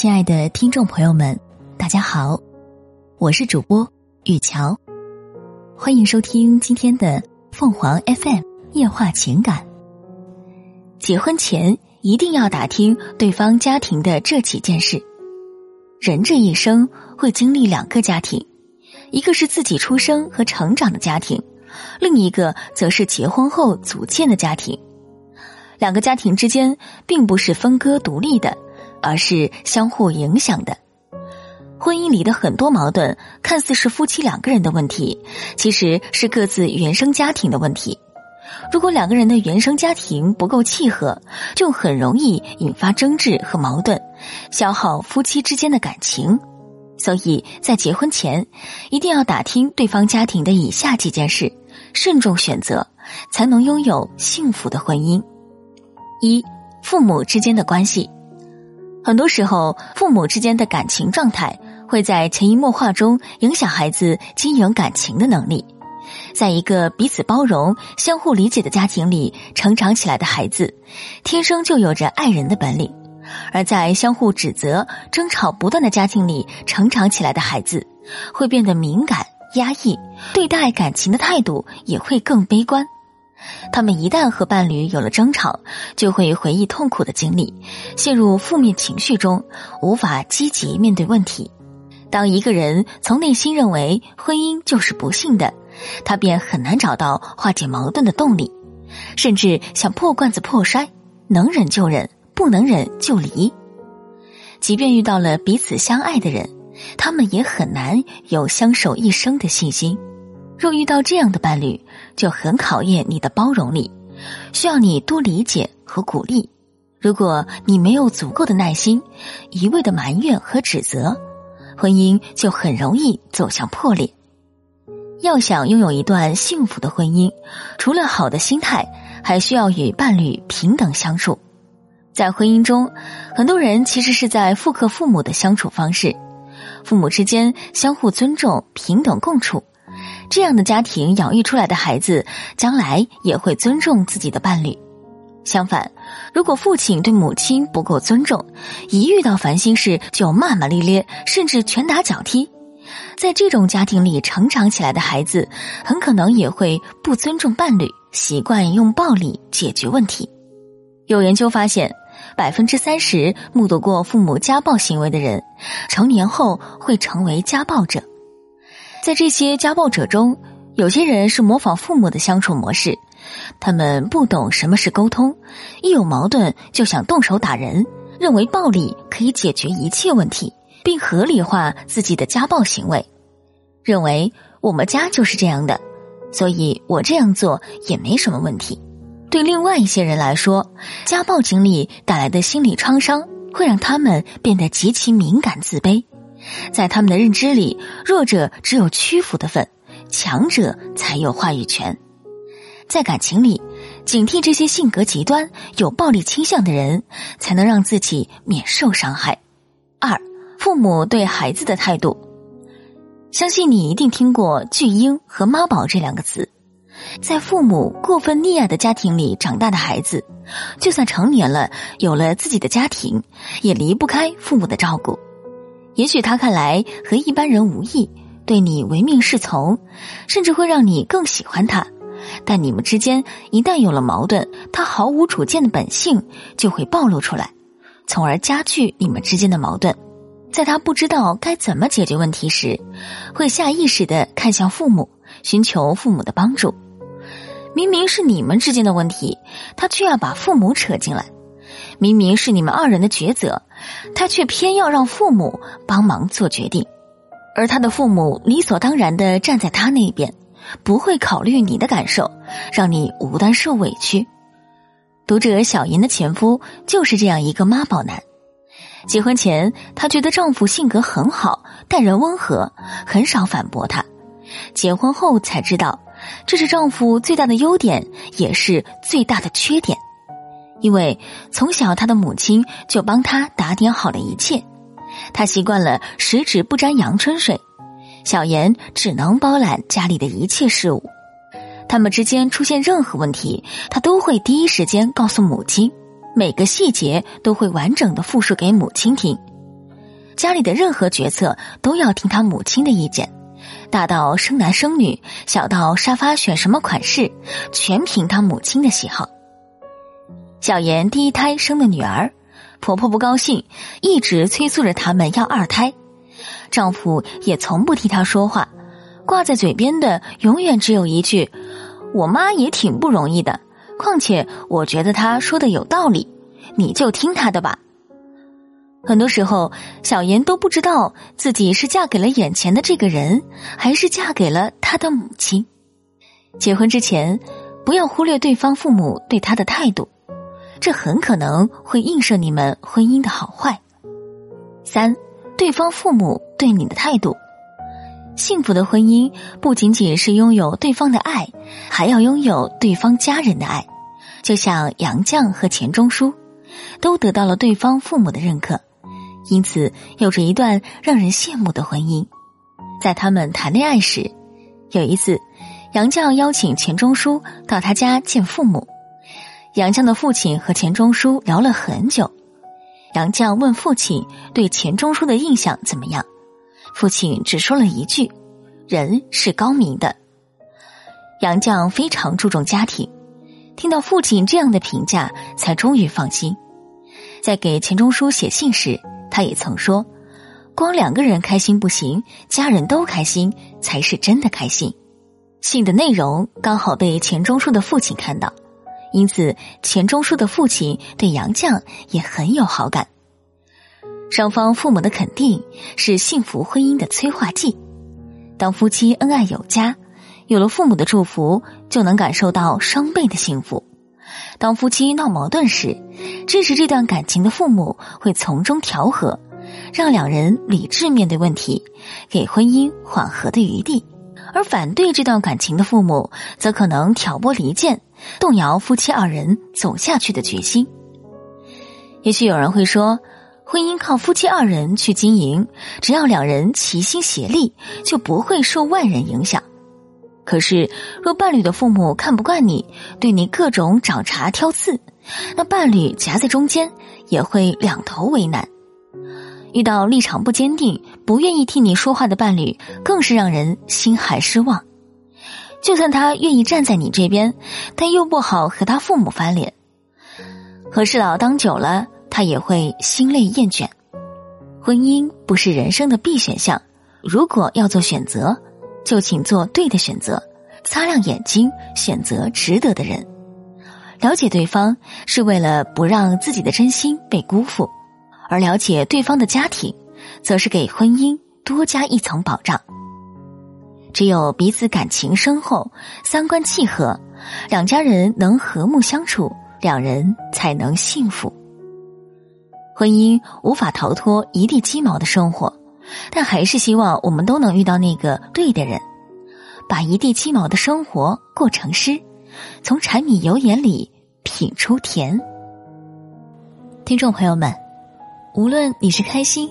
亲爱的听众朋友们，大家好，我是主播雨乔，欢迎收听今天的凤凰 FM 夜话情感。结婚前一定要打听对方家庭的这几件事。人这一生会经历两个家庭，一个是自己出生和成长的家庭，另一个则是结婚后组建的家庭。两个家庭之间并不是分割独立的。而是相互影响的。婚姻里的很多矛盾，看似是夫妻两个人的问题，其实是各自原生家庭的问题。如果两个人的原生家庭不够契合，就很容易引发争执和矛盾，消耗夫妻之间的感情。所以在结婚前，一定要打听对方家庭的以下几件事，慎重选择，才能拥有幸福的婚姻。一、父母之间的关系。很多时候，父母之间的感情状态会在潜移默化中影响孩子经营感情的能力。在一个彼此包容、相互理解的家庭里成长起来的孩子，天生就有着爱人的本领；而在相互指责、争吵不断的家庭里成长起来的孩子，会变得敏感、压抑，对待感情的态度也会更悲观。他们一旦和伴侣有了争吵，就会回忆痛苦的经历，陷入负面情绪中，无法积极面对问题。当一个人从内心认为婚姻就是不幸的，他便很难找到化解矛盾的动力，甚至想破罐子破摔，能忍就忍，不能忍就离。即便遇到了彼此相爱的人，他们也很难有相守一生的信心。若遇到这样的伴侣，就很考验你的包容力，需要你多理解和鼓励。如果你没有足够的耐心，一味的埋怨和指责，婚姻就很容易走向破裂。要想拥有一段幸福的婚姻，除了好的心态，还需要与伴侣平等相处。在婚姻中，很多人其实是在复刻父母的相处方式，父母之间相互尊重、平等共处。这样的家庭养育出来的孩子，将来也会尊重自己的伴侣。相反，如果父亲对母亲不够尊重，一遇到烦心事就骂骂咧咧，甚至拳打脚踢，在这种家庭里成长起来的孩子，很可能也会不尊重伴侣，习惯用暴力解决问题。有研究发现，百分之三十目睹过父母家暴行为的人，成年后会成为家暴者。在这些家暴者中，有些人是模仿父母的相处模式，他们不懂什么是沟通，一有矛盾就想动手打人，认为暴力可以解决一切问题，并合理化自己的家暴行为，认为我们家就是这样的，所以我这样做也没什么问题。对另外一些人来说，家暴经历带来的心理创伤会让他们变得极其敏感、自卑。在他们的认知里，弱者只有屈服的份，强者才有话语权。在感情里，警惕这些性格极端、有暴力倾向的人，才能让自己免受伤害。二，父母对孩子的态度，相信你一定听过“巨婴”和“妈宝”这两个词。在父母过分溺爱的家庭里长大的孩子，就算成年了，有了自己的家庭，也离不开父母的照顾。也许他看来和一般人无异，对你唯命是从，甚至会让你更喜欢他。但你们之间一旦有了矛盾，他毫无主见的本性就会暴露出来，从而加剧你们之间的矛盾。在他不知道该怎么解决问题时，会下意识的看向父母，寻求父母的帮助。明明是你们之间的问题，他却要把父母扯进来。明明是你们二人的抉择，他却偏要让父母帮忙做决定，而他的父母理所当然的站在他那边，不会考虑你的感受，让你无端受委屈。读者小银的前夫就是这样一个妈宝男，结婚前她觉得丈夫性格很好，待人温和，很少反驳她，结婚后才知道，这是丈夫最大的优点，也是最大的缺点。因为从小他的母亲就帮他打点好了一切，他习惯了十指不沾阳春水，小妍只能包揽家里的一切事务。他们之间出现任何问题，他都会第一时间告诉母亲，每个细节都会完整的复述给母亲听。家里的任何决策都要听他母亲的意见，大到生男生女，小到沙发选什么款式，全凭他母亲的喜好。小妍第一胎生的女儿，婆婆不高兴，一直催促着他们要二胎，丈夫也从不替她说话，挂在嘴边的永远只有一句：“我妈也挺不容易的，况且我觉得她说的有道理，你就听她的吧。”很多时候，小妍都不知道自己是嫁给了眼前的这个人，还是嫁给了他的母亲。结婚之前，不要忽略对方父母对他的态度。这很可能会映射你们婚姻的好坏。三，对方父母对你的态度。幸福的婚姻不仅仅是拥有对方的爱，还要拥有对方家人的爱。就像杨绛和钱钟书，都得到了对方父母的认可，因此有着一段让人羡慕的婚姻。在他们谈恋爱时，有一次，杨绛邀请钱钟书到他家见父母。杨绛的父亲和钱钟书聊了很久，杨绛问父亲对钱钟书的印象怎么样，父亲只说了一句：“人是高明的。”杨绛非常注重家庭，听到父亲这样的评价，才终于放心。在给钱钟书写信时，他也曾说：“光两个人开心不行，家人都开心才是真的开心。”信的内容刚好被钱钟书的父亲看到。因此，钱钟书的父亲对杨绛也很有好感。双方父母的肯定是幸福婚姻的催化剂。当夫妻恩爱有加，有了父母的祝福，就能感受到双倍的幸福。当夫妻闹矛盾时，支持这段感情的父母会从中调和，让两人理智面对问题，给婚姻缓和的余地。而反对这段感情的父母，则可能挑拨离间，动摇夫妻二人走下去的决心。也许有人会说，婚姻靠夫妻二人去经营，只要两人齐心协力，就不会受外人影响。可是，若伴侣的父母看不惯你，对你各种找茬挑刺，那伴侣夹在中间，也会两头为难。遇到立场不坚定、不愿意替你说话的伴侣，更是让人心寒失望。就算他愿意站在你这边，但又不好和他父母翻脸。和事佬当久了，他也会心累厌倦。婚姻不是人生的必选项，如果要做选择，就请做对的选择，擦亮眼睛，选择值得的人。了解对方，是为了不让自己的真心被辜负。而了解对方的家庭，则是给婚姻多加一层保障。只有彼此感情深厚、三观契合，两家人能和睦相处，两人才能幸福。婚姻无法逃脱一地鸡毛的生活，但还是希望我们都能遇到那个对的人，把一地鸡毛的生活过成诗，从柴米油盐里品出甜。听众朋友们。无论你是开心